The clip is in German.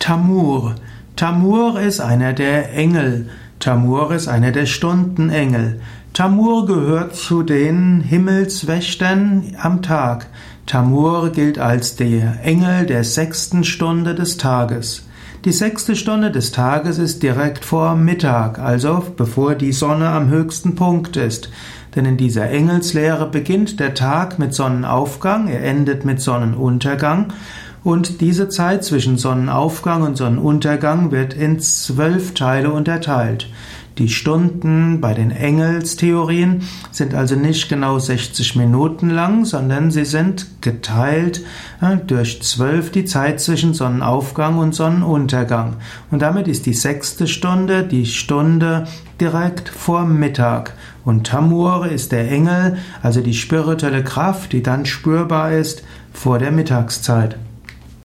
Tamur. Tamur ist einer der Engel. Tamur ist einer der Stundenengel. Tamur gehört zu den Himmelswächtern am Tag. Tamur gilt als der Engel der sechsten Stunde des Tages. Die sechste Stunde des Tages ist direkt vor Mittag, also bevor die Sonne am höchsten Punkt ist. Denn in dieser Engelslehre beginnt der Tag mit Sonnenaufgang, er endet mit Sonnenuntergang und diese Zeit zwischen Sonnenaufgang und Sonnenuntergang wird in zwölf Teile unterteilt. Die Stunden bei den Engelstheorien sind also nicht genau 60 Minuten lang, sondern sie sind geteilt äh, durch zwölf die Zeit zwischen Sonnenaufgang und Sonnenuntergang. Und damit ist die sechste Stunde die Stunde direkt vor Mittag. Und Tamur ist der Engel, also die spirituelle Kraft, die dann spürbar ist vor der Mittagszeit.